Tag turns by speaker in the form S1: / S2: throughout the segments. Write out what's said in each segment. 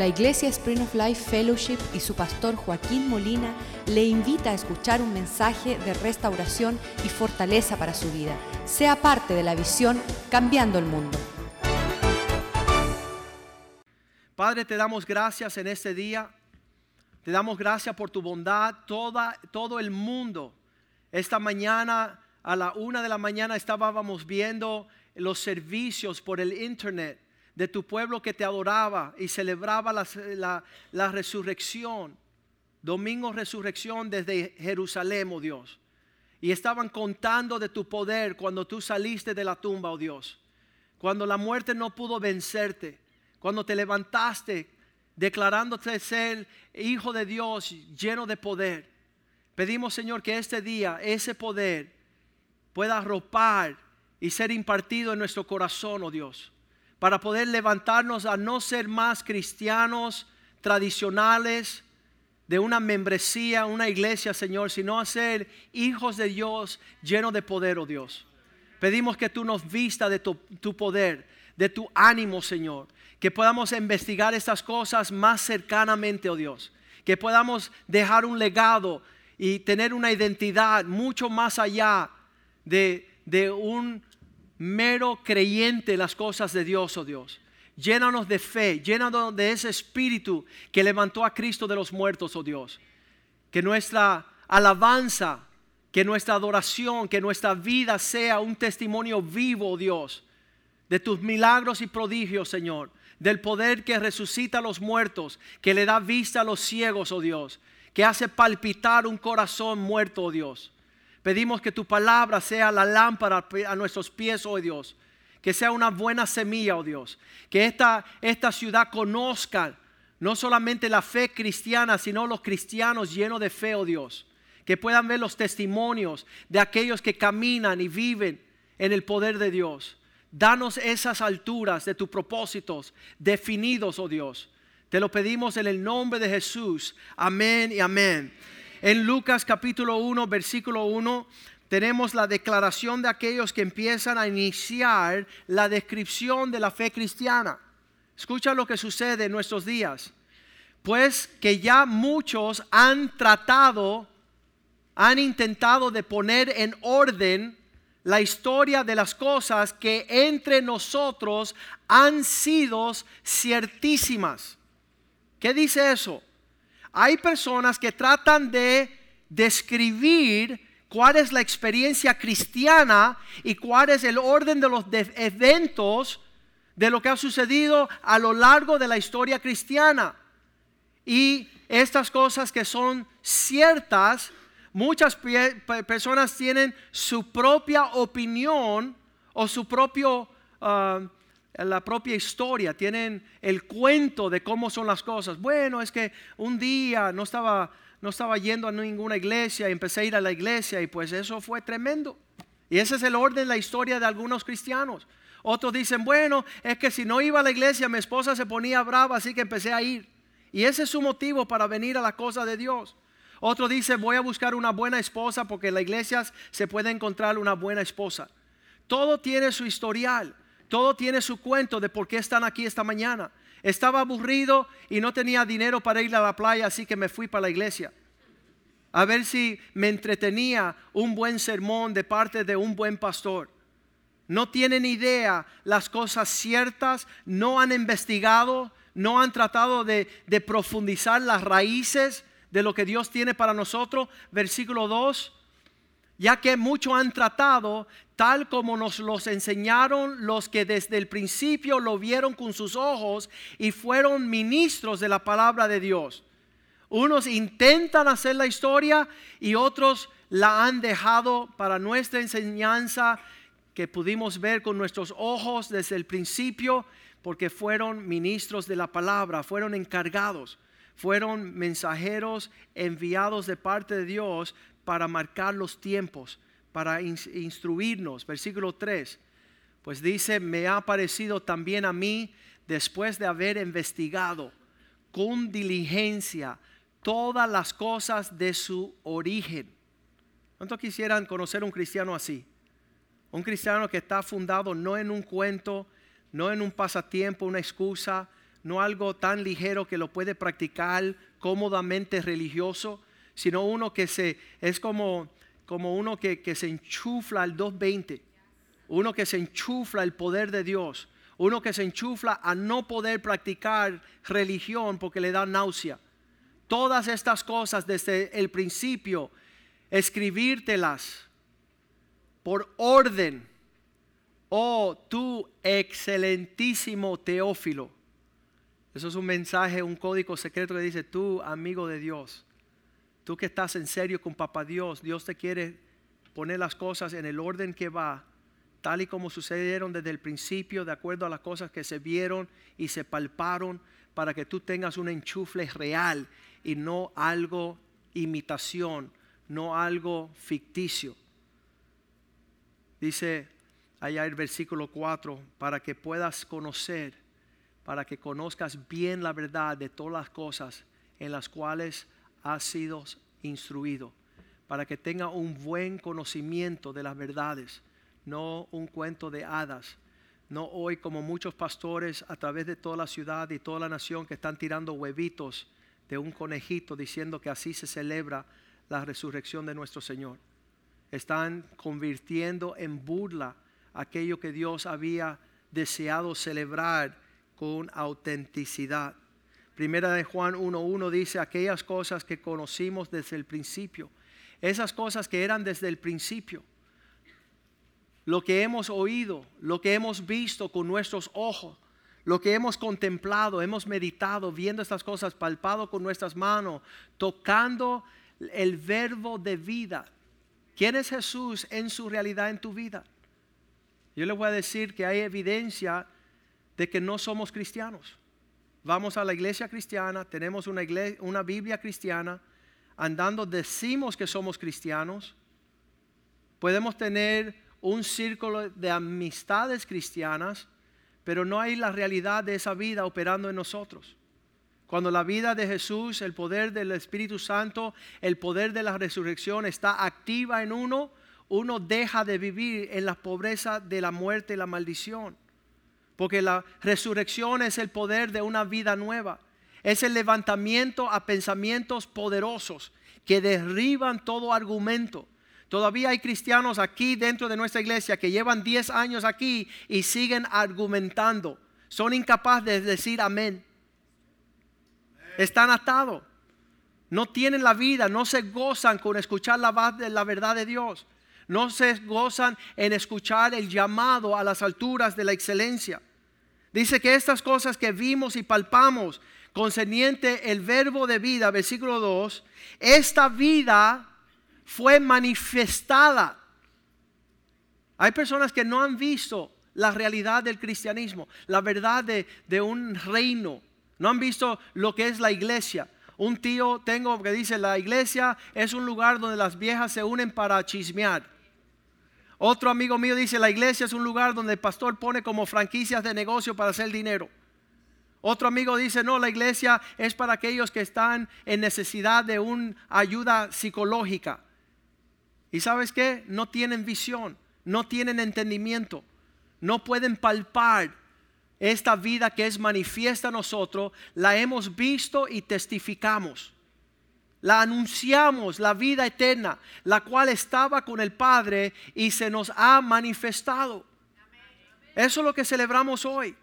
S1: La Iglesia Spring of Life Fellowship y su pastor Joaquín Molina le invita a escuchar un mensaje de restauración y fortaleza para su vida. Sea parte de la visión Cambiando el Mundo.
S2: Padre, te damos gracias en este día. Te damos gracias por tu bondad. Toda, todo el mundo. Esta mañana, a la una de la mañana, estábamos viendo los servicios por el internet de tu pueblo que te adoraba y celebraba la, resurrección. Domingo resurrección desde Jerusalén, oh Dios. Y estaban contando de tu poder cuando tú saliste de la tumba, oh Dios. Cuando la muerte no pudo vencerte. Cuando te levantaste declarándote ser hijo de Dios lleno de poder. Pedimos, Señor, que este día ese poder pueda arropar y ser impartido en nuestro corazón, oh Dios para poder levantarnos a no ser más cristianos tradicionales de una membresía, una iglesia, Señor, sino a ser hijos de Dios llenos de poder, oh Dios. Pedimos que tú nos vista de tu, tu poder, de tu ánimo, Señor. Que podamos investigar estas cosas más cercanamente, oh Dios. Que podamos dejar un legado y tener una identidad mucho más allá de, de un mero creyente las cosas de Dios, oh Dios. Llénanos de fe, llénanos de ese espíritu que levantó a Cristo de los muertos, oh Dios. Que nuestra alabanza, que nuestra adoración, que nuestra vida sea un testimonio vivo, oh Dios, de tus milagros y prodigios, Señor. Del poder que resucita a los muertos, que le da vista a los ciegos, oh Dios. Que hace palpitar un corazón muerto, oh Dios Pedimos que tu palabra sea la lámpara a nuestros pies, oh Dios. Que sea una buena semilla, oh Dios. Que esta, esta ciudad conozca no solamente la fe cristiana, sino los cristianos llenos de fe, oh Dios. Que puedan ver los testimonios de aquellos que caminan y viven en el poder de Dios. Danos esas alturas de tus propósitos definidos, oh Dios. Te lo pedimos en el nombre de Jesús. Amén y amén. En Lucas capítulo 1, versículo 1, tenemos la declaración de aquellos que empiezan a iniciar la descripción de la fe cristiana. Escucha lo que sucede en nuestros días. Pues que ya muchos han tratado, han intentado de poner en orden la historia de las cosas que entre nosotros han sido ciertísimas. ¿Qué dice eso? Hay personas que tratan de describir cuál es la experiencia cristiana y cuál es el orden de los eventos de lo que ha sucedido a lo largo de la historia cristiana. Y estas cosas que son ciertas, muchas personas tienen su propia opinión o su propio... Ah, la propia historia, tienen el cuento de cómo son las cosas. Bueno, es que un día no estaba, no estaba yendo a ninguna iglesia, y empecé a ir a la iglesia y pues eso fue tremendo. Y ese es el orden de la historia de algunos cristianos. Otros dicen, bueno, es que si no iba a la iglesia mi esposa se ponía brava, así que empecé a ir. Y ese es su motivo para venir a la cosa de Dios. Otro dice, voy a buscar una buena esposa porque en la iglesia se puede encontrar una buena esposa. Todo tiene su historial. Todo tiene su cuento de por qué están aquí esta mañana. Estaba aburrido y no tenía dinero para ir a la playa, así que me fui para la iglesia. A ver si me entretenía un buen sermón de parte de un buen pastor. No tienen idea las cosas ciertas, no han investigado, no han tratado de, de profundizar las raíces de lo que Dios tiene para nosotros. Versículo 2 ya que muchos han tratado tal como nos los enseñaron los que desde el principio lo vieron con sus ojos y fueron ministros de la palabra de Dios. Unos intentan hacer la historia y otros la han dejado para nuestra enseñanza que pudimos ver con nuestros ojos desde el principio porque fueron ministros de la palabra, fueron encargados, fueron mensajeros enviados de parte de Dios para marcar los tiempos, para instruirnos. Versículo 3, pues dice, me ha parecido también a mí, después de haber investigado con diligencia todas las cosas de su origen. ¿Cuántos quisieran conocer un cristiano así? Un cristiano que está fundado no en un cuento, no en un pasatiempo, una excusa, no algo tan ligero que lo puede practicar cómodamente religioso, sino uno que se, es como, como uno que, que se enchufla al 220, uno que se enchufla el poder de Dios, uno que se enchufla a no poder practicar religión porque le da náusea. Todas estas cosas desde el principio, escribírtelas por orden, oh tu excelentísimo Teófilo. Eso es un mensaje, un código secreto que dice, tú amigo de Dios, tú que estás en serio con Papá Dios, Dios te quiere poner las cosas en el orden que va, tal y como sucedieron desde el principio, de acuerdo a las cosas que se vieron y se palparon, para que tú tengas un enchufle real y no algo imitación, no algo ficticio. Dice allá el versículo 4, para que puedas conocer para que conozcas bien la verdad de todas las cosas en las cuales has sido instruido, para que tenga un buen conocimiento de las verdades, no un cuento de hadas. No hoy como muchos pastores a través de toda la ciudad y toda la nación que están tirando huevitos de un conejito diciendo que así se celebra la resurrección de nuestro Señor. Están convirtiendo en burla aquello que Dios había deseado celebrar con autenticidad. Primera de Juan 1.1 dice aquellas cosas que conocimos desde el principio, esas cosas que eran desde el principio, lo que hemos oído, lo que hemos visto con nuestros ojos, lo que hemos contemplado, hemos meditado, viendo estas cosas, palpado con nuestras manos, tocando el verbo de vida. ¿Quién es Jesús en su realidad en tu vida? Yo le voy a decir que hay evidencia de que no somos cristianos. Vamos a la iglesia cristiana, tenemos una, una Biblia cristiana, andando decimos que somos cristianos. Podemos tener un círculo de amistades cristianas, pero no hay la realidad de esa vida operando en nosotros. Cuando la vida de Jesús, el poder del Espíritu Santo, el poder de la resurrección está activa en uno, uno deja de vivir en la pobreza de la muerte y la maldición. Porque la resurrección es el poder de una vida nueva. Es el levantamiento a pensamientos poderosos que derriban todo argumento. Todavía hay cristianos aquí dentro de nuestra iglesia que llevan 10 años aquí y siguen argumentando. Son incapaces de decir amén. Están atados. No tienen la vida, no se gozan con escuchar la, la verdad de Dios. No se gozan en escuchar el llamado a las alturas de la excelencia. Dice que estas cosas que vimos y palpamos, concerniente el verbo de vida, versículo 2, esta vida fue manifestada. Hay personas que no han visto la realidad del cristianismo, la verdad de, de un reino. No han visto lo que es la iglesia. Un tío tengo que dice, la iglesia es un lugar donde las viejas se unen para chismear. Otro amigo mío dice, la iglesia es un lugar donde el pastor pone como franquicias de negocio para hacer dinero. Otro amigo dice, no, la iglesia es para aquellos que están en necesidad de una ayuda psicológica. ¿Y sabes qué? No tienen visión, no tienen entendimiento, no pueden palpar esta vida que es manifiesta a nosotros, la hemos visto y testificamos la anunciamos, la vida eterna, la cual estaba con el Padre y se nos ha manifestado. Eso es lo que celebramos hoy.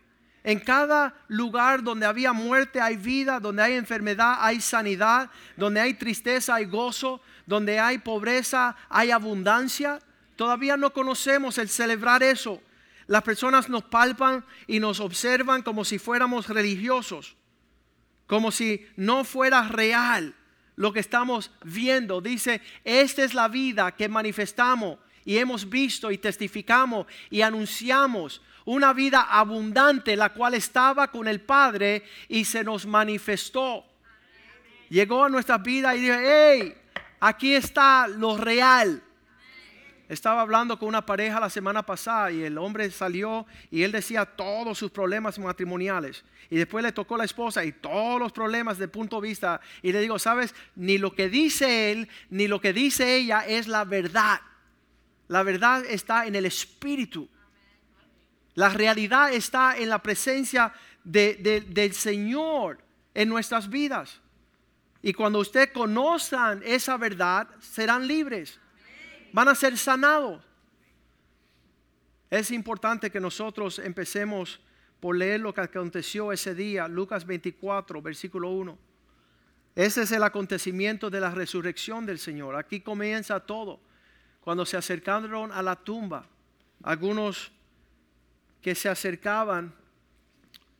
S2: En cada lugar donde había muerte hay vida, donde hay enfermedad hay sanidad, donde hay tristeza hay gozo, donde hay pobreza hay abundancia. Todavía no conocemos el celebrar eso. Las personas nos palpan y nos observan como si fuéramos religiosos, como si no fuera real lo que estamos viendo. Dice, esta es la vida que manifestamos y hemos visto y testificamos y anunciamos. Una vida abundante, la cual estaba con el Padre y se nos manifestó. Llegó a nuestra vida y dijo, hey, aquí está lo real. Estaba hablando con una pareja la semana pasada y el hombre salió y él decía todos sus problemas matrimoniales. Y después le tocó la esposa y todos los problemas de punto de vista. Y le digo, sabes, ni lo que dice él, ni lo que dice ella es la verdad. La verdad está en el espíritu. La realidad está en la presencia de- de- del Señor en nuestras vidas. Y cuando ustedes conozcan esa verdad, serán libres. Van a ser sanados. Es importante que nosotros empecemos por leer lo que aconteció ese día, Lucas 24, versículo 1. Ese es el acontecimiento de la resurrección del Señor. Aquí comienza todo. Cuando se acercaron a la tumba, algunos que se acercaban,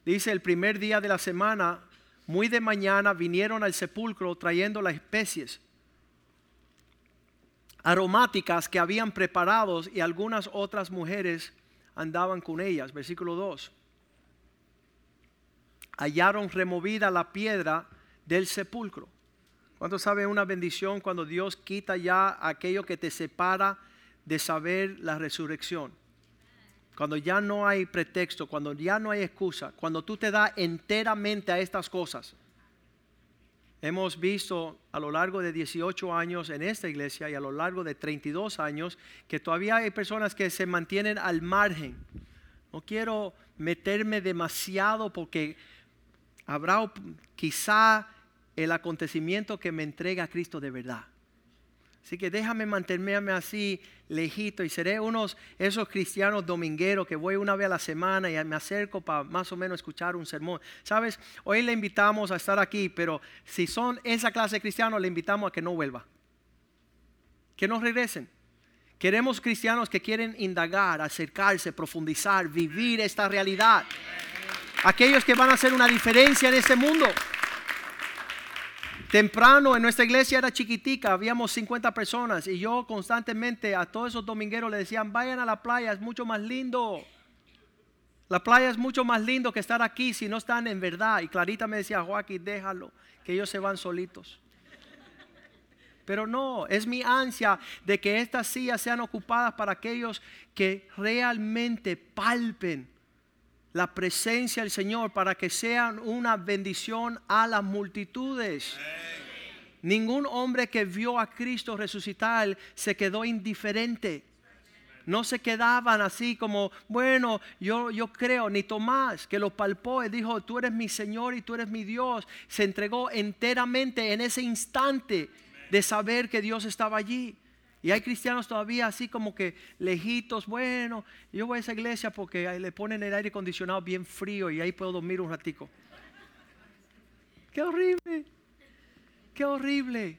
S2: dice el primer día de la semana, muy de mañana vinieron al sepulcro trayendo las especies aromáticas que habían preparados y algunas otras mujeres andaban con ellas. Versículo 2. Hallaron removida la piedra del sepulcro. ¿Cuántos saben una bendición cuando Dios quita ya aquello que te separa de saber la resurrección? Cuando ya no hay pretexto, cuando ya no hay excusa, cuando tú te das enteramente a estas cosas. Hemos visto a lo largo de 18 años en esta iglesia y a lo largo de 32 años que todavía hay personas que se mantienen al margen. No quiero meterme demasiado porque habrá quizá el acontecimiento que me entrega a Cristo de verdad. Así que déjame mantenerme así lejito y seré unos esos cristianos domingueros que voy una vez a la semana y me acerco para más o menos escuchar un sermón. Sabes, hoy le invitamos a estar aquí, pero si son esa clase de cristianos, le invitamos a que no vuelva. Que no regresen. Queremos cristianos que quieren indagar, acercarse, profundizar, vivir esta realidad. Aquellos que van a hacer una diferencia en este mundo. Temprano en nuestra iglesia era chiquitica, habíamos 50 personas y yo constantemente a todos esos domingueros le decían, vayan a la playa, es mucho más lindo. La playa es mucho más lindo que estar aquí si no están en verdad. Y Clarita me decía, Joaquín, déjalo, que ellos se van solitos. Pero no, es mi ansia de que estas sillas sean ocupadas para aquellos que realmente palpen la presencia del Señor para que sean una bendición a las multitudes. Ningún hombre que vio a Cristo resucitar se quedó indiferente. No se quedaban así como, bueno, yo, yo creo, ni Tomás, que lo palpó y dijo, tú eres mi Señor y tú eres mi Dios. Se entregó enteramente en ese instante de saber que Dios estaba allí. Y hay cristianos todavía así como que lejitos, bueno, yo voy a esa iglesia porque le ponen el aire acondicionado bien frío y ahí puedo dormir un ratico. Qué horrible, qué horrible.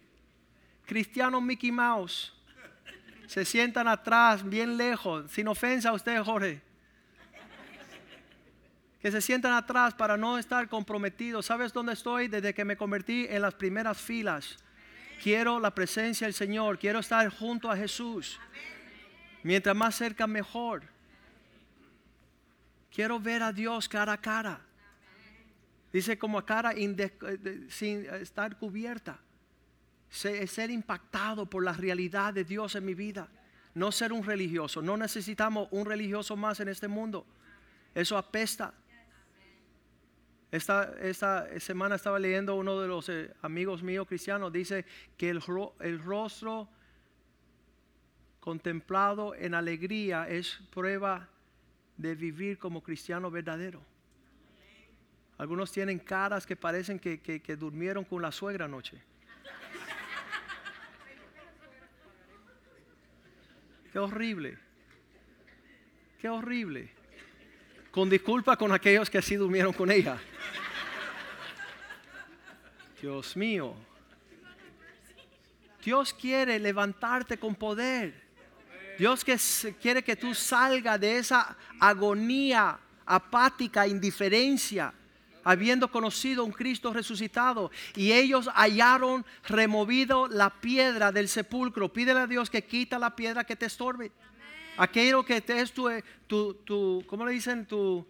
S2: Cristianos Mickey Mouse se sientan atrás, bien lejos, sin ofensa a usted, Jorge. Que se sientan atrás para no estar comprometidos. ¿Sabes dónde estoy? Desde que me convertí en las primeras filas. Quiero la presencia del Señor, quiero estar junto a Jesús. Mientras más cerca, mejor. Quiero ver a Dios cara a cara. Dice como a cara eh, sin estar cubierta. Se- Ser impactado por la realidad de Dios en mi vida. No ser un religioso. No necesitamos un religioso más en este mundo. Eso apesta. Esta, esta semana estaba leyendo uno de los eh, amigos míos cristianos, dice que el, el rostro contemplado en alegría es prueba de vivir como cristiano verdadero. Algunos tienen caras que parecen que, que- que durmieron con la suegra anoche. Qué horrible. Qué horrible. Con disculpa con aquellos que así durmieron con ella. Dios mío. Dios quiere levantarte con poder. Dios que quiere que tú salgas de esa agonía apática, indiferencia, habiendo conocido un Cristo resucitado. Y ellos hallaron removido la piedra del sepulcro. Pídele a Dios que quita la piedra que te estorbe. Aquello que te es tu, tu, tu ¿cómo le dicen? Tu,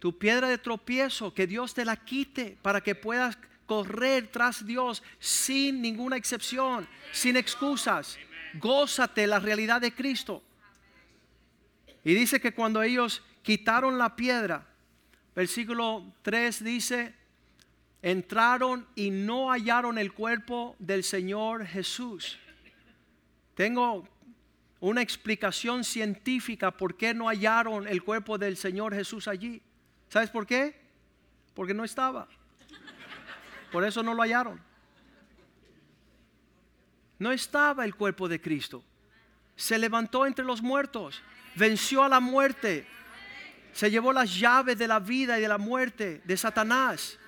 S2: tu piedra de tropiezo, que Dios te la quite para que puedas correr tras Dios sin ninguna excepción, sin excusas. Gózate la realidad de Cristo. Y dice que cuando ellos quitaron la piedra, versículo 3 dice, entraron y no hallaron el cuerpo del Señor Jesús. Tengo una explicación científica por qué no hallaron el cuerpo del Señor Jesús allí. ¿Sabes por qué? Porque no estaba. Por eso no lo hallaron. No estaba el cuerpo de Cristo. Se levantó entre los muertos, venció a la muerte, se llevó las llaves de la vida y de la muerte de Satanás.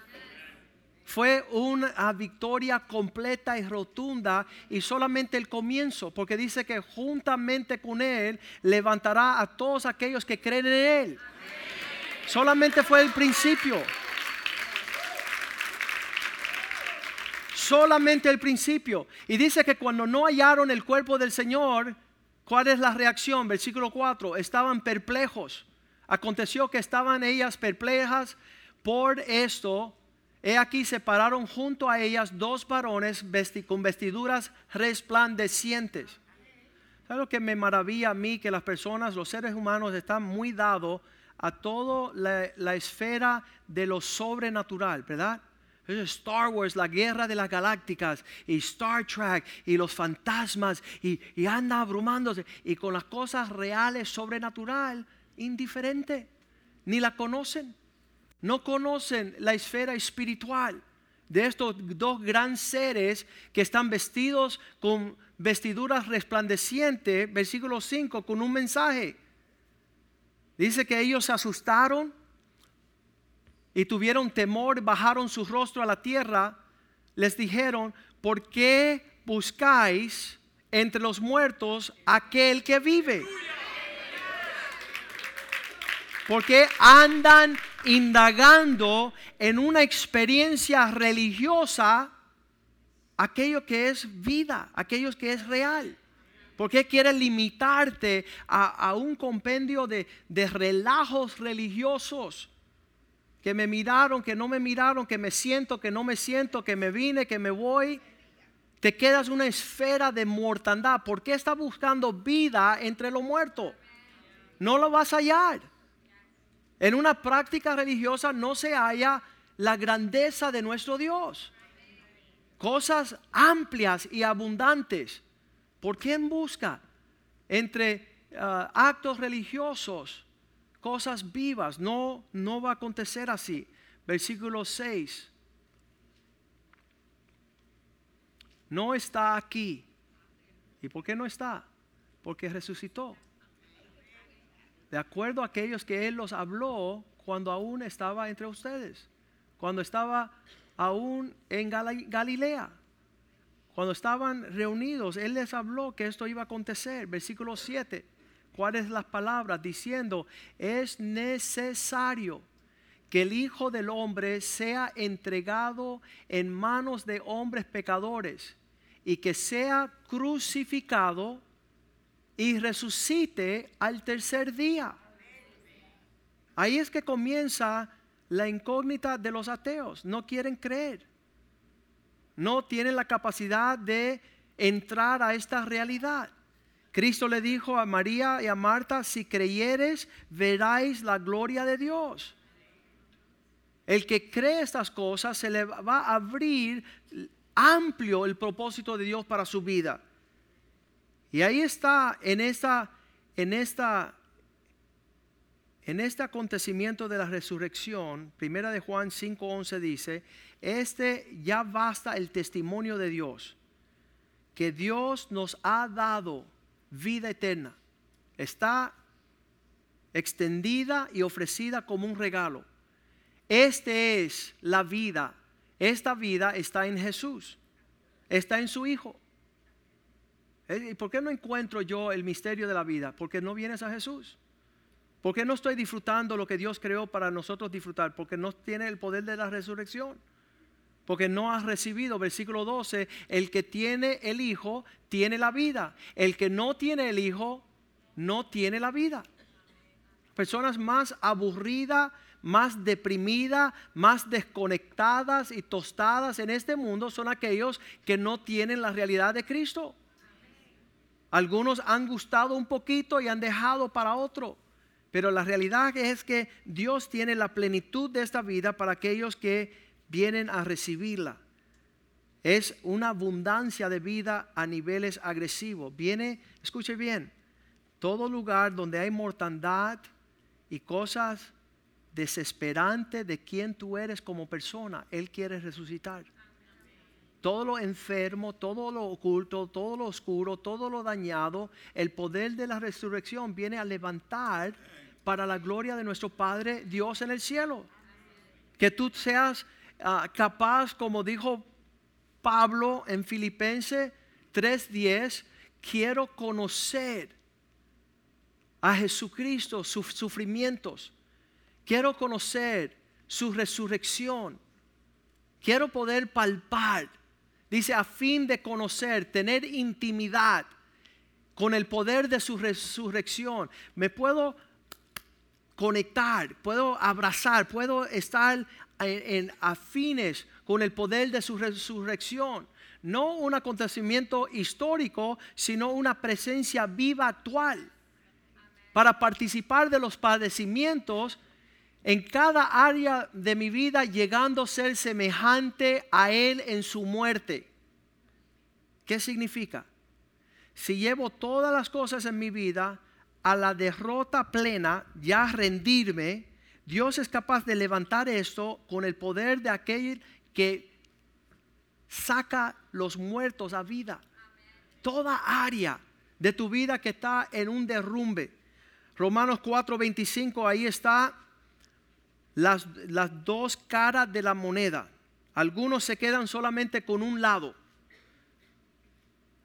S2: Fue una victoria completa y rotunda y solamente el comienzo, porque dice que juntamente con Él levantará a todos aquellos que creen en Él. Solamente fue el principio. Solamente el principio. Y dice que cuando no hallaron el cuerpo del Señor, ¿cuál es la reacción? Versículo 4, estaban perplejos. Aconteció que estaban ellas perplejas por esto. He aquí se pararon junto a ellas dos varones con vestiduras resplandecientes. ¿Sabes lo que me maravilla a mí? Que las personas, los seres humanos, están muy dados a toda la, esfera de lo sobrenatural, ¿verdad? Star Wars, la guerra de las galácticas, y Star Trek, y los fantasmas, y, y anda abrumándose, y con las cosas reales, sobrenatural, indiferente, ni la conocen. No conocen la esfera espiritual de estos dos grandes seres que están vestidos con vestiduras resplandecientes, versículo 5, con un mensaje. Dice que ellos se asustaron y tuvieron temor, bajaron su rostro a la tierra, les dijeron, ¿por qué buscáis entre los muertos aquel que vive? Porque andan indagando en una experiencia religiosa aquello que es vida, aquello que es real. ¿Por qué quieres limitarte a, un compendio de, de relajos religiosos? Que me miraron, que no me miraron, que me siento, que no me siento, que me vine, que me voy. Te quedas una esfera de mortandad. ¿Por qué estás buscando vida entre los muertos? No lo vas a hallar. En una práctica religiosa no se halla la grandeza de nuestro Dios. Cosas amplias y abundantes ¿Por quién busca? Entre ah, actos religiosos, cosas vivas. No, no va a acontecer así. Versículo 6. No está aquí. ¿Y por qué no está? Porque resucitó. De acuerdo a aquellos que Él los habló cuando aún estaba entre ustedes. Cuando estaba aún en Galilea. Cuando estaban reunidos, Él les habló que esto iba a acontecer. Versículo 7. ¿Cuáles las palabras? Diciendo, es necesario que el Hijo del Hombre sea entregado en manos de hombres pecadores y que sea crucificado y resucite al tercer día. Ahí es que comienza la incógnita de los ateos. No quieren creer no tienen la capacidad de entrar a esta realidad. Cristo le dijo a María y a Marta, si creyeres, veráis la gloria de Dios. El que cree estas cosas se le va a abrir amplio el propósito de Dios para su vida. Y ahí está en esta en esta en este acontecimiento de la resurrección, primera de Juan 5:11 dice, este ya basta el testimonio de Dios, que Dios nos ha dado vida eterna. Está extendida y ofrecida como un regalo. Este es la vida. Esta vida está en Jesús. Está en su Hijo. ¿Eh? ¿Y por qué no encuentro yo el misterio de la vida? Porque no vienes a Jesús. ¿Por qué no estoy disfrutando lo que Dios creó para nosotros disfrutar? Porque no tiene el poder de la resurrección porque no has recibido, versículo 12, el que tiene el Hijo tiene la vida, el que no tiene el Hijo no tiene la vida. Personas más aburridas, más deprimidas, más desconectadas y tostadas en este mundo son aquellos que no tienen la realidad de Cristo. Algunos han gustado un poquito y han dejado para otro. Pero la realidad es que Dios tiene la plenitud de esta vida para aquellos que vienen a recibirla. Es una abundancia de vida a niveles agresivos. Viene, escuche bien, todo lugar donde hay mortandad y cosas desesperante de quién tú eres como persona, Él quiere resucitar. Todo lo enfermo, todo lo oculto, todo lo oscuro, todo lo dañado, el poder de la resurrección viene a levantar para la gloria de nuestro Padre Dios en el cielo. Que tú seas ah, capaz, como dijo Pablo en Filipenses 3:10, quiero conocer a Jesucristo, sus sufrimientos. Quiero conocer su resurrección. Quiero poder palpar. Dice, a fin de conocer, tener intimidad con el poder de su resurrección. Me puedo conectar, puedo abrazar, puedo estar en, afines con el poder de su resurrección. No un acontecimiento histórico, sino una presencia viva actual. Para participar de los padecimientos en cada área de mi vida, llegando a ser semejante a Él en su muerte. ¿Qué significa? Si llevo todas las cosas en mi vida a la derrota plena, ya rendirme, Dios es capaz de levantar esto con el poder de aquel que saca los muertos a vida. Toda área de tu vida que está en un derrumbe. Romanos 4:25, ahí está las, las dos caras de la moneda. Algunos se quedan solamente con un lado.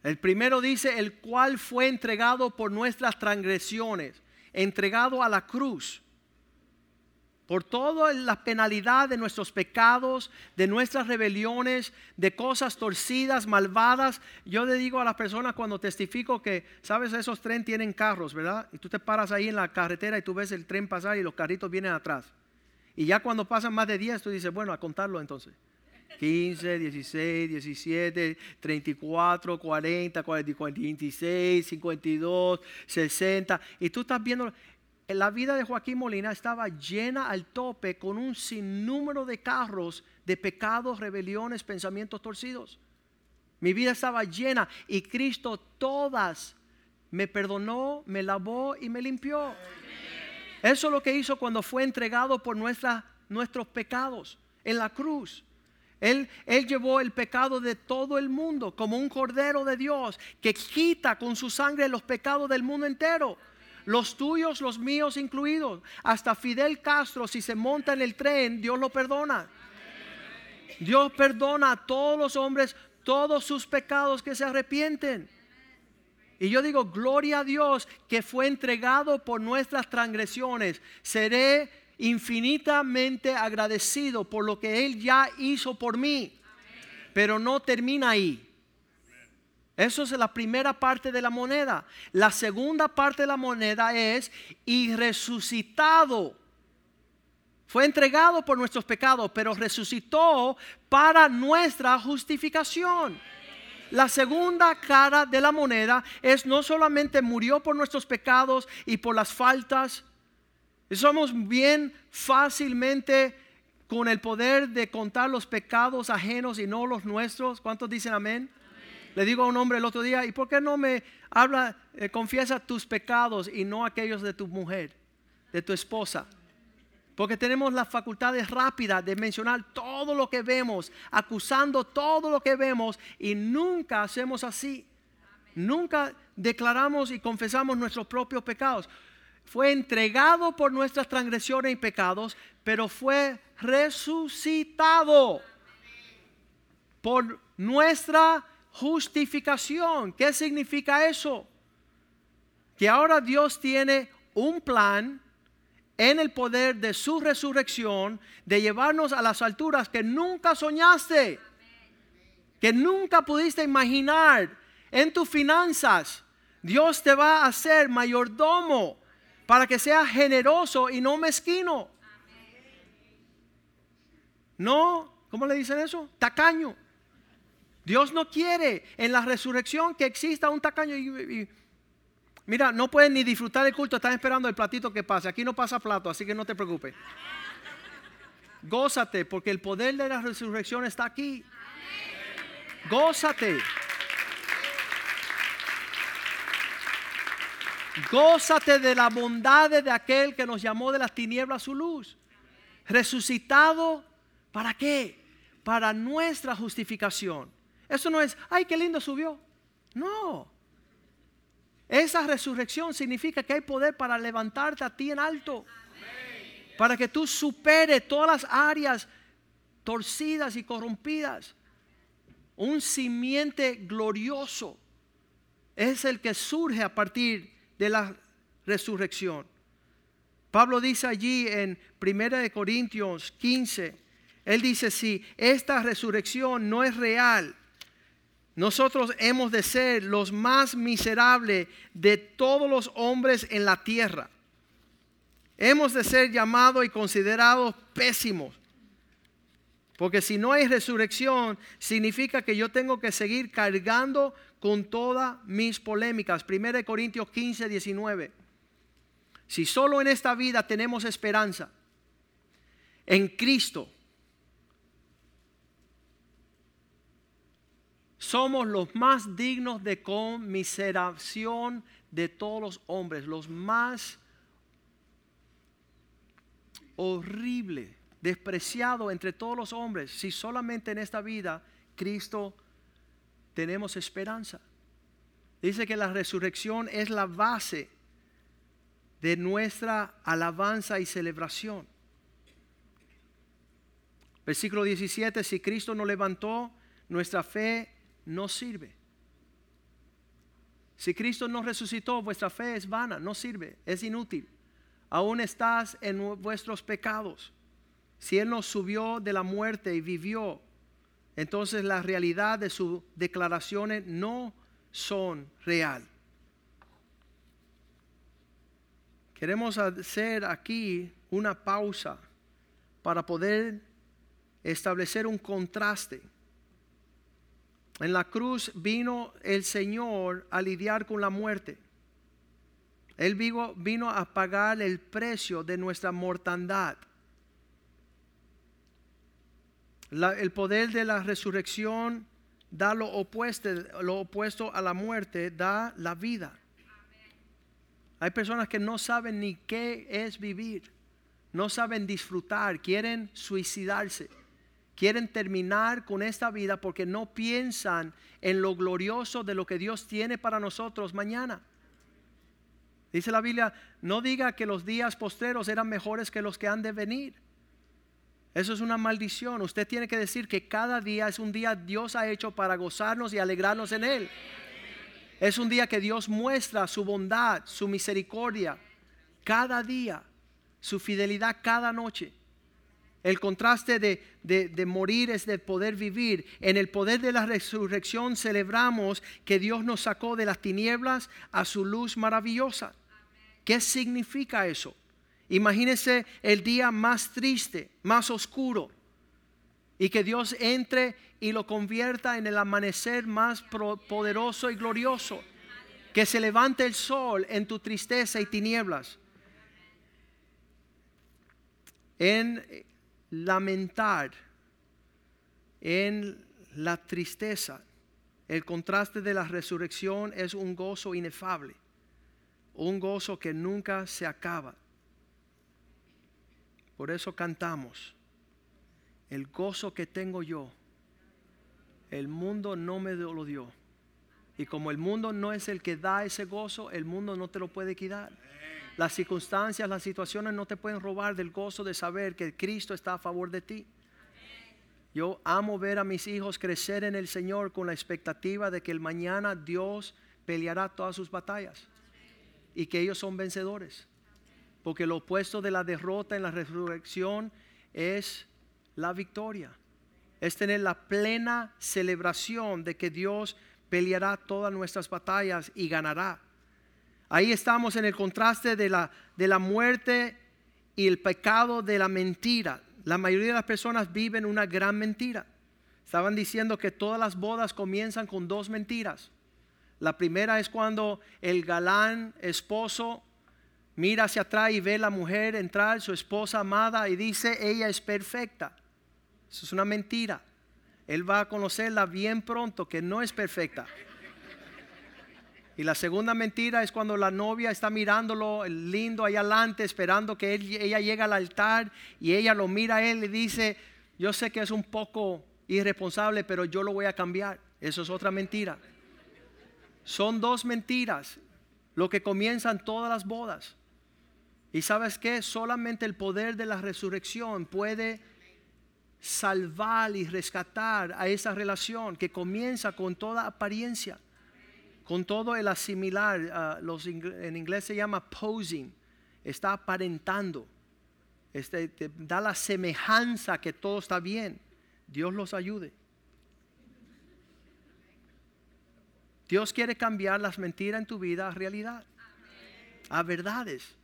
S2: El primero dice, el cual fue entregado por nuestras transgresiones, entregado a la cruz por toda la penalidad de nuestros pecados, de nuestras rebeliones, de cosas torcidas, malvadas. Yo le digo a las personas cuando testifico que, sabes, esos trenes tienen carros, ¿verdad? Y tú te paras ahí en la carretera y tú ves el tren pasar y los carritos vienen atrás. Y ya cuando pasan más de 10, tú dices, bueno, a contarlo entonces. 15, 16, 17, 34, 40, 46, 52, 60. Y tú estás viendo, la vida de Joaquín Molina estaba llena al tope con un sinnúmero de carros de pecados, rebeliones, pensamientos torcidos. Mi vida estaba llena y Cristo todas me perdonó, me lavó y me limpió. Eso es lo que hizo cuando fue entregado por nuestros pecados en la cruz. Él, él, llevó el pecado de todo el mundo como un cordero de Dios que quita con su sangre los pecados del mundo entero los tuyos, los míos incluidos. Hasta Fidel Castro, si se monta en el tren, Dios lo perdona. Dios perdona a todos los hombres todos sus pecados que se arrepienten. Y yo digo, gloria a Dios que fue entregado por nuestras transgresiones. Seré infinitamente agradecido por lo que Él ya hizo por mí. Pero no termina ahí. Eso es la primera parte de la moneda. La segunda parte de la moneda es y resucitado. Fue entregado por nuestros pecados, pero resucitó para nuestra justificación. La segunda cara de la moneda es no solamente murió por nuestros pecados y por las faltas, somos bien fácilmente con el poder de contar los pecados ajenos y no los nuestros. ¿Cuántos dicen amén? Le digo a un hombre el otro día, ¿y por qué no me habla, eh, confiesa tus pecados y no aquellos de tu mujer, de tu esposa? Porque tenemos las facultades rápidas de mencionar todo lo que vemos, acusando todo lo que vemos y nunca hacemos así. Nunca declaramos y confesamos nuestros propios pecados. Fue entregado por nuestras transgresiones y pecados, pero fue resucitado por nuestra justificación. ¿Qué significa eso? Que ahora Dios tiene un plan en el poder de su resurrección de llevarnos a las alturas que nunca soñaste, que nunca pudiste imaginar en tus finanzas. Dios te va a hacer mayordomo para que seas generoso y no mezquino. No, ¿cómo le dicen eso? Tacaño. Dios no quiere en la resurrección que exista un tacaño. Y, mira, no pueden ni disfrutar el culto, están esperando el platito que pase. Aquí no pasa plato, así que no te preocupes. Gózate, porque el poder de la resurrección está aquí. Gózate. Gózate de la bondad de aquel que nos llamó de las tinieblas a su luz. resucitado, ¿para qué? Para nuestra justificación. Eso no es, ay, qué lindo subió. No. Esa resurrección significa que hay poder para levantarte a ti en alto. Para que tú superes todas las áreas torcidas y corrompidas. Un simiente glorioso es el que surge a partir de la resurrección. Pablo dice allí en 1 Corintios 15, él dice, si esta resurrección no es real, nosotros hemos de ser los más miserables de todos los hombres en la tierra. Hemos de ser llamados y considerados pésimos. Porque si no hay resurrección, significa que yo tengo que seguir cargando con todas mis polémicas. 1 Corintios 15, 19. Si solo en esta vida tenemos esperanza en Cristo, somos los más dignos de conmiseración de todos los hombres, los más horrible, despreciado entre todos los hombres, si solamente en esta vida Cristo tenemos esperanza. Dice que la resurrección es la base de nuestra alabanza y celebración. Versículo 17, si Cristo nos levantó, nuestra fe no sirve. Si Cristo no resucitó, vuestra fe es vana, no sirve, es inútil. Aún estás en vuestros pecados. Si Él nos subió de la muerte y vivió, entonces la realidad de sus declaraciones no son real. Queremos hacer aquí una pausa para poder establecer un contraste. En la cruz vino el Señor a lidiar con la muerte. Él vino, a pagar el precio de nuestra mortandad. el poder de la resurrección da lo opuesto, lo opuesto a la muerte, da la vida. Hay personas que no saben ni qué es vivir, no saben disfrutar, quieren suicidarse, quieren terminar con esta vida porque no piensan en lo glorioso de lo que Dios tiene para nosotros mañana. Dice la Biblia, no diga que los días posteros eran mejores que los que han de venir. Eso es una maldición. Usted tiene que decir que cada día es un día Dios ha hecho para gozarnos y alegrarnos en Él. Es un día que Dios muestra su bondad, su misericordia, cada día, su fidelidad cada noche. El contraste de, de, morir es de poder vivir. En el poder de la resurrección celebramos que Dios nos sacó de las tinieblas a su luz maravillosa. ¿Qué significa eso? Imagínese el día más triste, más oscuro, y que Dios entre y lo convierta en el amanecer más poderoso y glorioso. Que se levante el sol en tu tristeza y tinieblas. En lamentar, en la tristeza, el contraste de la resurrección es un gozo inefable, un gozo que nunca se acaba. Por eso cantamos, el gozo que tengo yo el mundo no me lo dio. Y como el mundo no es el que da ese gozo, el mundo no te lo puede quitar. Las circunstancias, las situaciones no te pueden robar del gozo de saber que Cristo está a favor de ti. Yo amo ver a mis hijos crecer en el Señor con la expectativa de que el mañana Dios peleará todas sus batallas y que ellos son vencedores. Porque lo opuesto de la derrota en la resurrección es la victoria es tener la plena celebración de que Dios peleará todas nuestras batallas y ganará. Ahí estamos en el contraste de la, de la muerte y el pecado de la mentira. La mayoría de las personas viven una gran mentira. Estaban diciendo que todas las bodas comienzan con dos mentiras. La primera es cuando el galán esposo mira hacia atrás y ve a la mujer entrar, su esposa amada, y dice, ella es perfecta. Eso es una mentira. Él va a conocerla bien pronto, que no es perfecta. Y la segunda mentira es cuando la novia está mirándolo lindo allá adelante, esperando que ella llegue al altar y ella lo mira a él y dice, yo sé que es un poco irresponsable, pero yo lo voy a cambiar. Eso es otra mentira. Son dos mentiras lo que comienzan todas las bodas. Y sabes que solamente el poder de la resurrección puede salvar y rescatar a esa relación que comienza con toda apariencia con todo el asimilar, los, en inglés se llama posing, está aparentando, este, da la semejanza que todo está bien. Dios los ayude. Dios quiere cambiar las mentiras en tu vida a realidad, a verdades.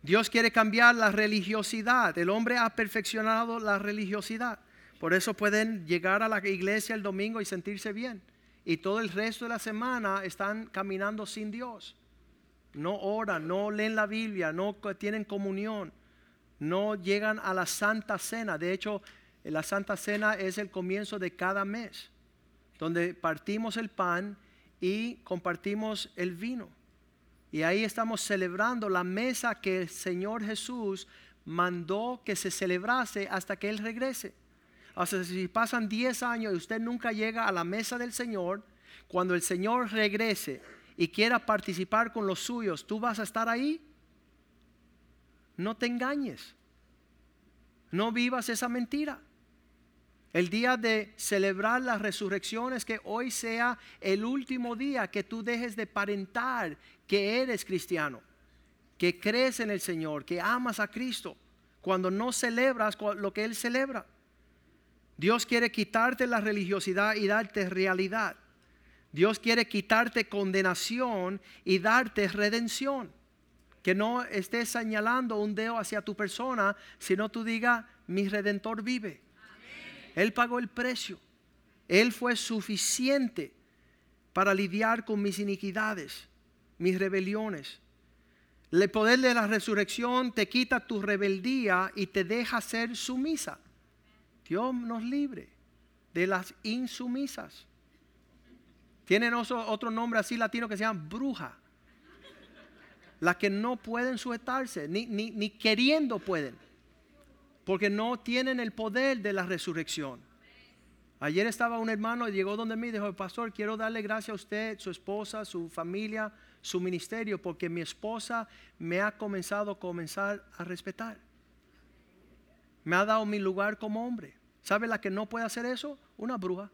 S2: Dios quiere cambiar la religiosidad. El hombre ha perfeccionado la religiosidad. Por eso pueden llegar a la iglesia el domingo y sentirse bien y todo el resto de la semana están caminando sin Dios. No oran, no leen la Biblia, no tienen comunión, no llegan a la Santa Cena. De hecho, la Santa Cena es el comienzo de cada mes, donde partimos el pan y compartimos el vino. Y ahí estamos celebrando la mesa que el Señor Jesús mandó que se celebrase hasta que Él regrese. Si pasan 10 años y usted nunca llega a la mesa del Señor, cuando el Señor regrese y quiera participar con los suyos, ¿tú vas a estar ahí? No te engañes. No vivas esa mentira. El día de celebrar la resurrección es que hoy sea el último día que tú dejes de parentar que eres cristiano, que crees en el Señor, que amas a Cristo, cuando no celebras lo que Él celebra. Dios quiere quitarte la religiosidad y darte realidad. Dios quiere quitarte condenación y darte redención. Que no estés señalando un dedo hacia tu persona, sino tú digas, mi redentor vive. Él pagó el precio. Él fue suficiente para lidiar con mis iniquidades, mis rebeliones. El poder de la resurrección te quita tu rebeldía y te deja ser sumisa. Dios nos libre de las insumisas. Tienen otro, nombre así latino que se llama bruja. Las que no pueden sujetarse, ni, ni, ni queriendo pueden. Porque no tienen el poder de la resurrección. Ayer estaba un hermano y llegó donde mí y dijo, pastor, quiero darle gracias a usted, su esposa, su familia, su ministerio, porque mi esposa me ha comenzado a comenzar a respetar me ha dado mi lugar como hombre. ¿Sabe la que no puede hacer eso? Una bruja.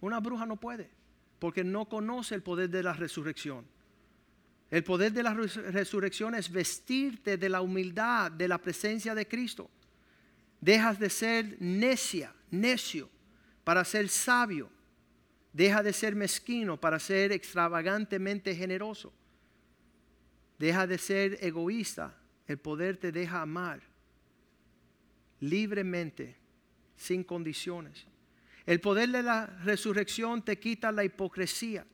S2: Una bruja no puede, porque no conoce el poder de la resurrección. El poder de la resurrección es vestirte de la humildad, de la presencia de Cristo. Dejas de ser necia, necio, para ser sabio. Deja de ser mezquino para ser extravagantemente generoso. Deja de ser egoísta. El poder te deja amar libremente, sin condiciones. El poder de la resurrección te quita la hipocresía,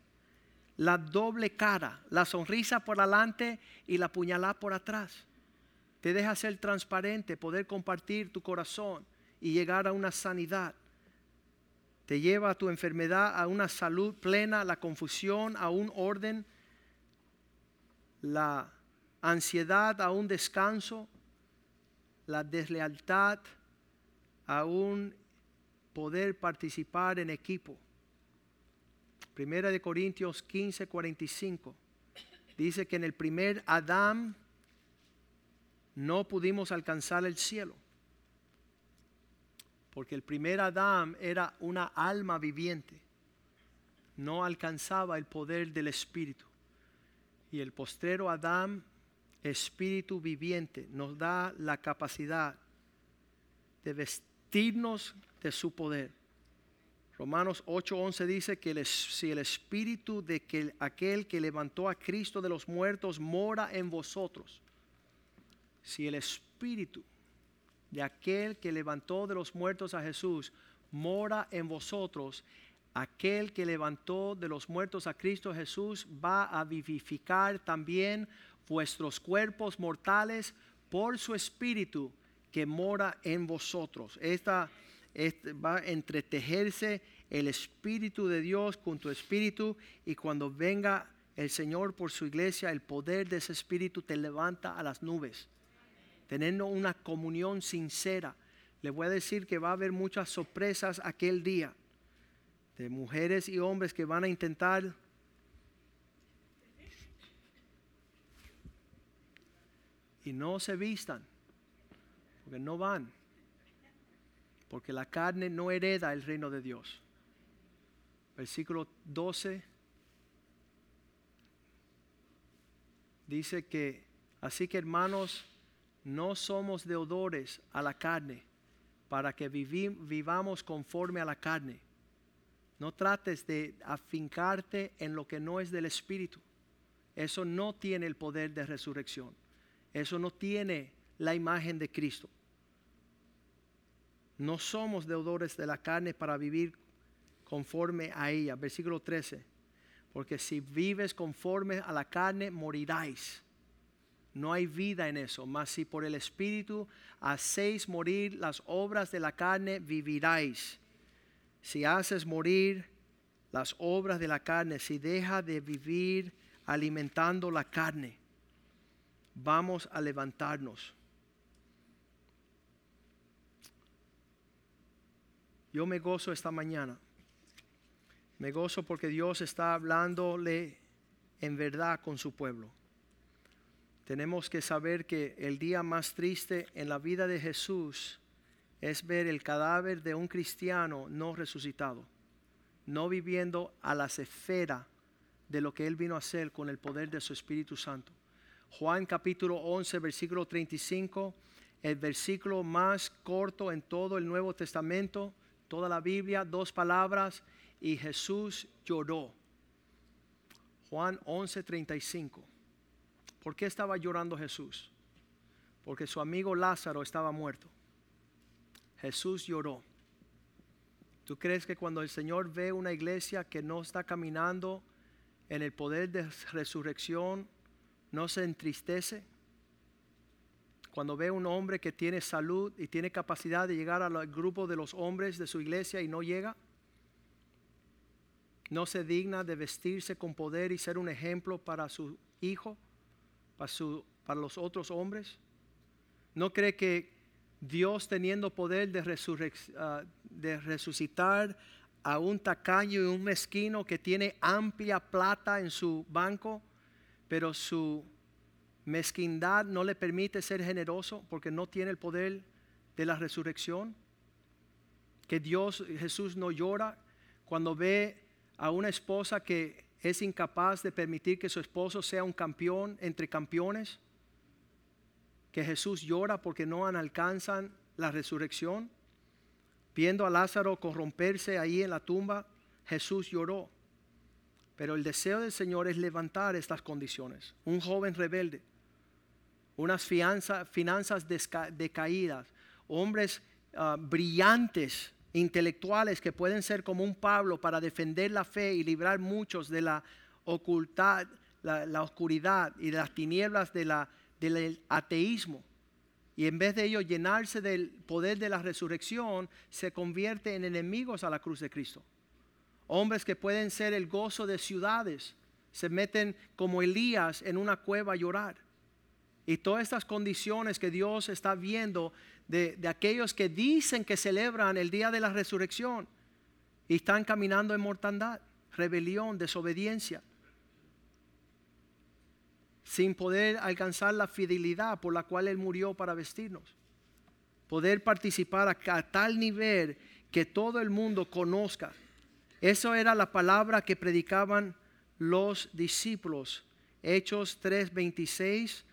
S2: la doble cara, la sonrisa por adelante y la puñalada por atrás. Te deja ser transparente, poder compartir tu corazón y llegar a una sanidad. Te lleva a tu enfermedad a una salud plena, la confusión a un orden, la ansiedad a un descanso, la deslealtad, un poder participar en equipo. Primera de Corintios 15, 45. Dice que en el primer Adán no pudimos alcanzar el cielo. Porque el primer Adán era una alma viviente. No alcanzaba el poder del Espíritu. Y el postrero Adán espíritu viviente, nos da la capacidad de vestirnos de su poder. Romanos 8:11 dice que si el espíritu de que aquel que levantó a Cristo de los muertos mora en vosotros, si el espíritu de aquel que levantó de los muertos a Jesús mora en vosotros, aquel que levantó de los muertos a Cristo Jesús va a vivificar también vuestros cuerpos mortales por su espíritu que mora en vosotros. Esta, va a entretejerse el Espíritu de Dios con tu Espíritu y cuando venga el Señor por su iglesia, el poder de ese Espíritu te levanta a las nubes, teniendo una comunión sincera. Le voy a decir que va a haber muchas sorpresas aquel día de mujeres y hombres que van a intentar y no se vistan, porque no van, porque la carne no hereda el reino de Dios. Versículo 12 dice que, así que hermanos, no somos deudores a la carne, para que vivamos conforme a la carne. No trates de afincarte en lo que no es del Espíritu. Eso no tiene el poder de resurrección. Eso no tiene la imagen de Cristo. No somos deudores de la carne para vivir conforme a ella. Versículo 13. Porque si vives conforme a la carne, moriráis. No hay vida en eso, mas si por el Espíritu hacéis morir las obras de la carne, viviráis. Si haces morir las obras de la carne, si deja de vivir alimentando la carne, vamos a levantarnos. Yo me gozo esta mañana. Me gozo porque Dios está hablándole en verdad con su pueblo. Tenemos que saber que el día más triste en la vida de Jesús es ver el cadáver de un cristiano no resucitado, no viviendo a la esfera de lo que Él vino a hacer con el poder de su Espíritu Santo. Juan capítulo 11, versículo 35, el versículo más corto en todo el Nuevo Testamento, toda la Biblia, dos palabras, y Jesús lloró. Juan 11, 35. ¿Por qué estaba llorando Jesús? Porque su amigo Lázaro estaba muerto. Jesús lloró. ¿Tú crees que cuando el Señor ve una iglesia que no está caminando en el poder de resurrección, no se entristece? Cuando ve un hombre que tiene salud y tiene capacidad de llegar al grupo de los hombres de su iglesia y no llega, no se digna de vestirse con poder y ser un ejemplo para su hijo, para, su, para los otros hombres. ¿No cree que Dios teniendo poder de, ah, de resucitar a un tacaño y un mezquino que tiene amplia plata en su banco, pero su mezquindad no le permite ser generoso porque no tiene el poder de la resurrección. Que Dios, Jesús no llora cuando ve a una esposa que es incapaz de permitir que su esposo sea un campeón entre campeones que Jesús llora porque no alcanzan la resurrección. Viendo a Lázaro corromperse ahí en la tumba, Jesús lloró. Pero el deseo del Señor es levantar estas condiciones. Un joven rebelde, unas finanzas decaídas, hombres ah, brillantes, intelectuales que pueden ser como un Pablo para defender la fe y librar muchos de la, ocultad, la oscuridad y las tinieblas de la del ateísmo. Y en vez de ellos llenarse del poder de la resurrección, se convierte en enemigos a la cruz de Cristo. Hombres que pueden ser el gozo de ciudades, se meten como Elías en una cueva a llorar. Y todas estas condiciones que Dios está viendo de, de aquellos que dicen que celebran el día de la resurrección y están caminando en mortandad, rebelión, desobediencia sin poder alcanzar la fidelidad por la cual Él murió para vestirnos. Poder participar a, tal nivel que todo el mundo conozca. Eso era la palabra que predicaban los discípulos. Hechos 3:26.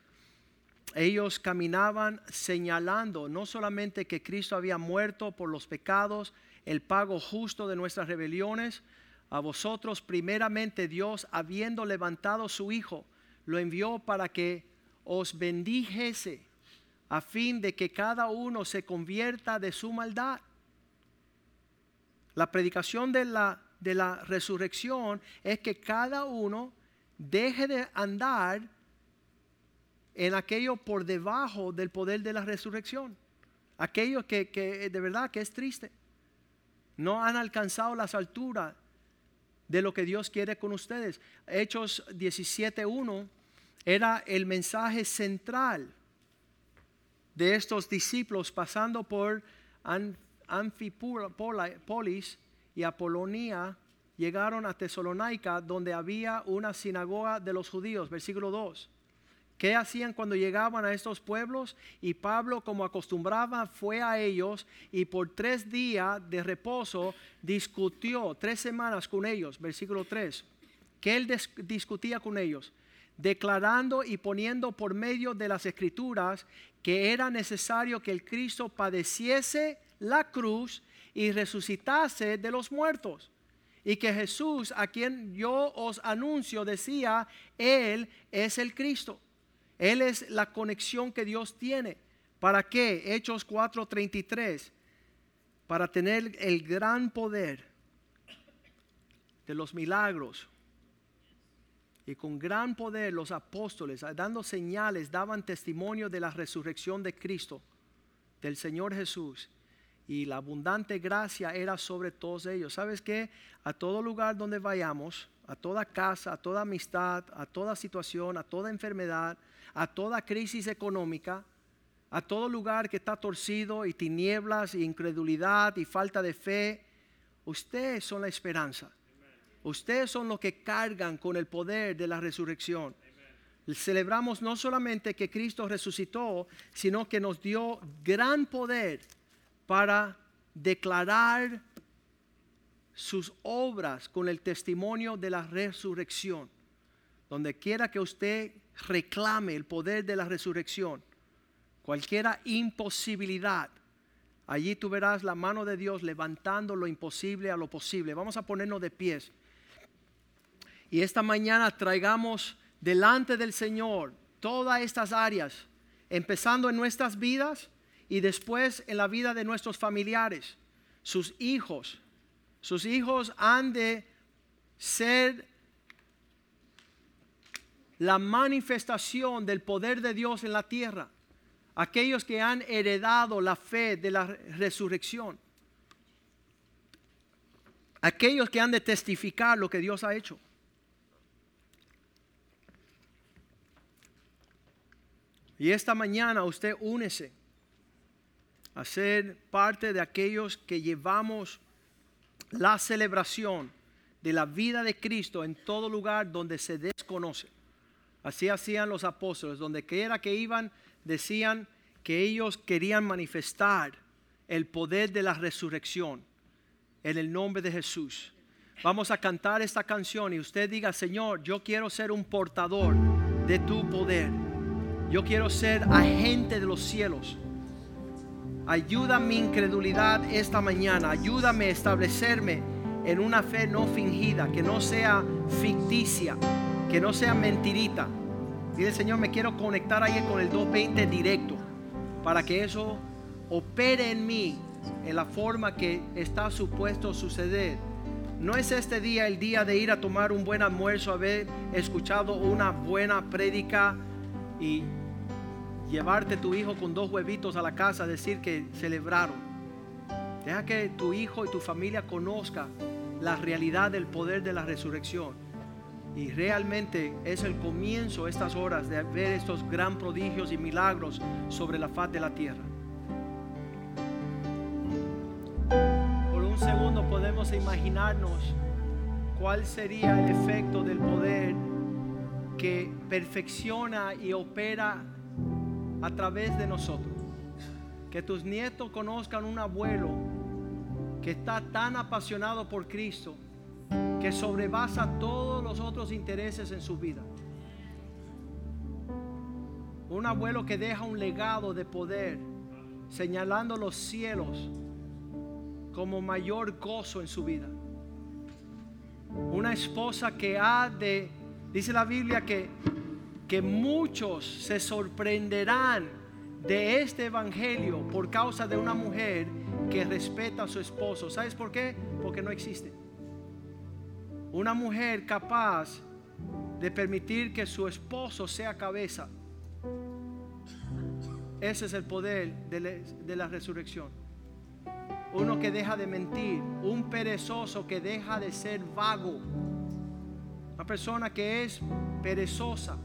S2: Ellos caminaban señalando no solamente que Cristo había muerto por los pecados, el pago justo de nuestras rebeliones, a vosotros primeramente Dios habiendo levantado su Hijo lo envió para que os bendijese a fin de que cada uno se convierta de su maldad. La predicación de la, de la resurrección es que cada uno deje de andar en aquello por debajo del poder de la resurrección. Aquello que, que de verdad que es triste. No han alcanzado las alturas de lo que Dios quiere con ustedes. Hechos 17.1 era el mensaje central de estos discípulos pasando por Anfipolis y Apolonia, llegaron a Tesalónica donde había una sinagoga de los judíos, versículo 2. ¿Qué hacían cuando llegaban a estos pueblos? Y Pablo, como acostumbraba, fue a ellos y por tres días de reposo discutió, tres semanas con ellos, versículo 3. ¿Qué él discutía con ellos? Declarando y poniendo por medio de las escrituras que era necesario que el Cristo padeciese la cruz y resucitase de los muertos. Y que Jesús, a quien yo os anuncio, decía, Él es el Cristo. Él es la conexión que Dios tiene. ¿Para qué? Hechos 4:33. Para tener el gran poder de los milagros. Y con gran poder los apóstoles, dando señales, daban testimonio de la resurrección de Cristo, del Señor Jesús. Y la abundante gracia era sobre todos ellos. ¿Sabes qué? A todo lugar donde vayamos, a toda casa, a toda amistad, a toda situación, a toda enfermedad, a toda crisis económica, a todo lugar que está torcido y tinieblas y incredulidad y falta de fe. Ustedes son la esperanza. Ustedes son los que cargan con el poder de la resurrección. Celebramos no solamente que Cristo resucitó, sino que nos dio gran poder para declarar sus obras con el testimonio de la resurrección. Donde quiera que usted reclame el poder de la resurrección, cualquiera imposibilidad, allí tú verás la mano de Dios levantando lo imposible a lo posible. Vamos a ponernos de pies. Y esta mañana traigamos delante del Señor todas estas áreas, empezando en nuestras vidas y después en la vida de nuestros familiares, sus hijos. Sus hijos han de ser la manifestación del poder de Dios en la tierra. Aquellos que han heredado la fe de la resurrección. Aquellos que han de testificar lo que Dios ha hecho. Y esta mañana usted únese a ser parte de aquellos que llevamos la celebración de la vida de Cristo en todo lugar donde se desconoce. Así hacían los apóstoles, donde quiera que iban, decían que ellos querían manifestar el poder de la resurrección en el nombre de Jesús. Vamos a cantar esta canción y usted diga, Señor, yo quiero ser un portador de tu poder. Yo quiero ser agente de los cielos. Ayuda mi incredulidad esta mañana. Ayúdame a establecerme en una fe no fingida, que no sea ficticia que no sea mentirita. Dile, Señor, me quiero conectar ahí con el 220 directo para que eso opere en mí en la forma que está supuesto suceder. No es este día el día de ir a tomar un buen almuerzo, haber escuchado una buena prédica y llevarte tu hijo con dos huevitos a la casa, decir que celebraron. Deja que tu hijo y tu familia conozca la realidad del poder de la resurrección. Y realmente es el comienzo, estas horas, de ver estos gran prodigios y milagros sobre la faz de la tierra. Por un segundo podemos imaginarnos cuál sería el efecto del poder que perfecciona y opera a través de nosotros. Que tus nietos conozcan un abuelo que está tan apasionado por Cristo que sobrepasa todos los otros intereses en su vida. Un abuelo que deja un legado de poder, señalando los cielos como mayor gozo en su vida. Una esposa que ha de, dice la Biblia, que, que muchos se sorprenderán de este evangelio por causa de una mujer que respeta a su esposo. ¿Sabes por qué? Porque no existe una mujer capaz de permitir que su esposo sea cabeza. Ese es el poder de la, resurrección. uno que deja de mentir, un perezoso que deja de ser vago, una persona que es perezosa,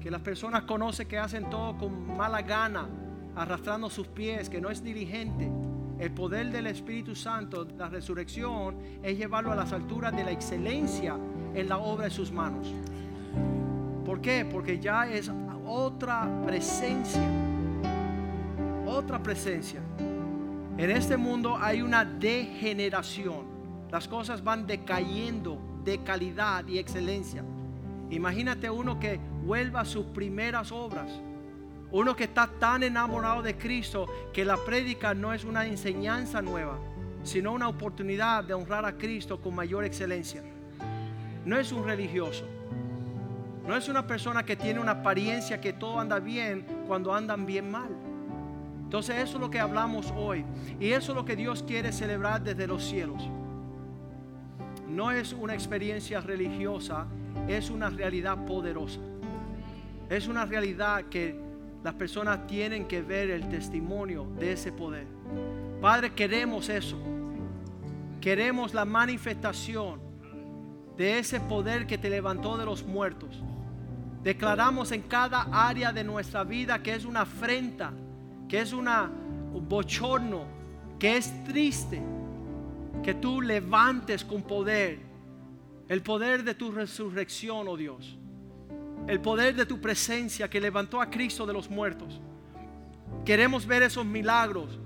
S2: que las personas conocen que hacen todo con mala gana, arrastrando sus pies, que no es diligente. El poder del Espíritu Santo, la resurrección, es llevarlo a las alturas de la excelencia en la obra de sus manos. ¿Por qué? Porque ya es otra presencia. Otra presencia. En este mundo hay una degeneración. Las cosas van decayendo de calidad y excelencia. Imagínate uno que vuelva a sus primeras obras. Uno que está tan enamorado de Cristo que la prédica no es una enseñanza nueva, sino una oportunidad de honrar a Cristo con mayor excelencia. No es un religioso. No es una persona que tiene una apariencia que todo anda bien cuando andan bien mal. Entonces eso es lo que hablamos hoy. Y eso es lo que Dios quiere celebrar desde los cielos. No es una experiencia religiosa, es una realidad poderosa. Es una realidad que las personas tienen que ver el testimonio de ese poder. Padre, queremos eso. Queremos la manifestación de ese poder que te levantó de los muertos. Declaramos en cada área de nuestra vida que es una afrenta, que es una, un bochorno, que es triste, que tú levantes con poder el poder de tu resurrección, oh Dios el poder de tu presencia que levantó a Cristo de los muertos. Queremos ver esos milagros,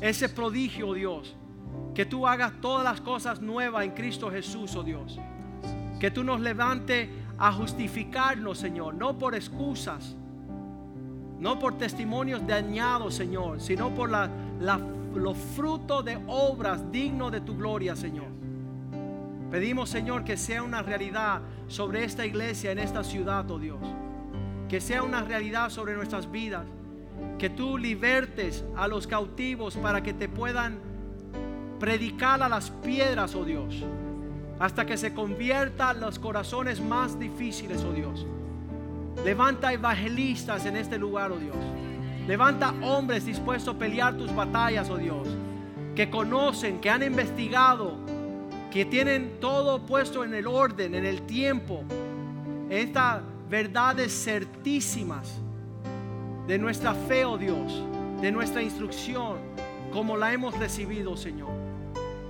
S2: ese prodigio, oh Dios. Que tú hagas todas las cosas nuevas en Cristo Jesús, oh Dios. Que tú nos levante a justificarnos, Señor, no por excusas, no por testimonios dañados, Señor, sino por la, los frutos de obras dignos de tu gloria, Señor. Pedimos, Señor, que sea una realidad sobre esta iglesia en esta ciudad, oh Dios. Que sea una realidad sobre nuestras vidas. Que tú libertes a los cautivos para que te puedan predicar a las piedras, oh Dios. Hasta que se conviertan los corazones más difíciles, oh Dios. Levanta evangelistas en este lugar, oh Dios. Levanta hombres dispuestos a pelear tus batallas, oh Dios. Que conocen, que han investigado que tienen todo puesto en el orden, en el tiempo, estas verdades certísimas de nuestra fe, oh Dios, de nuestra instrucción, como la hemos recibido, Señor.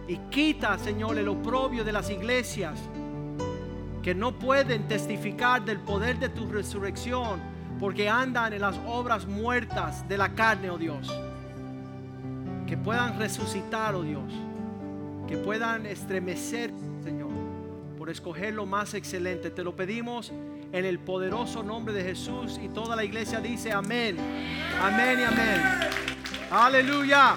S2: Y quita, Señor, el oprobio de las iglesias que no pueden testificar del poder de tu resurrección porque andan en las obras muertas de la carne, oh Dios. Que puedan resucitar, oh Dios que puedan estremecer, Señor, por escoger lo más excelente. Te lo pedimos en el poderoso nombre de Jesús y toda la iglesia dice amén, amén y amén. Aleluya.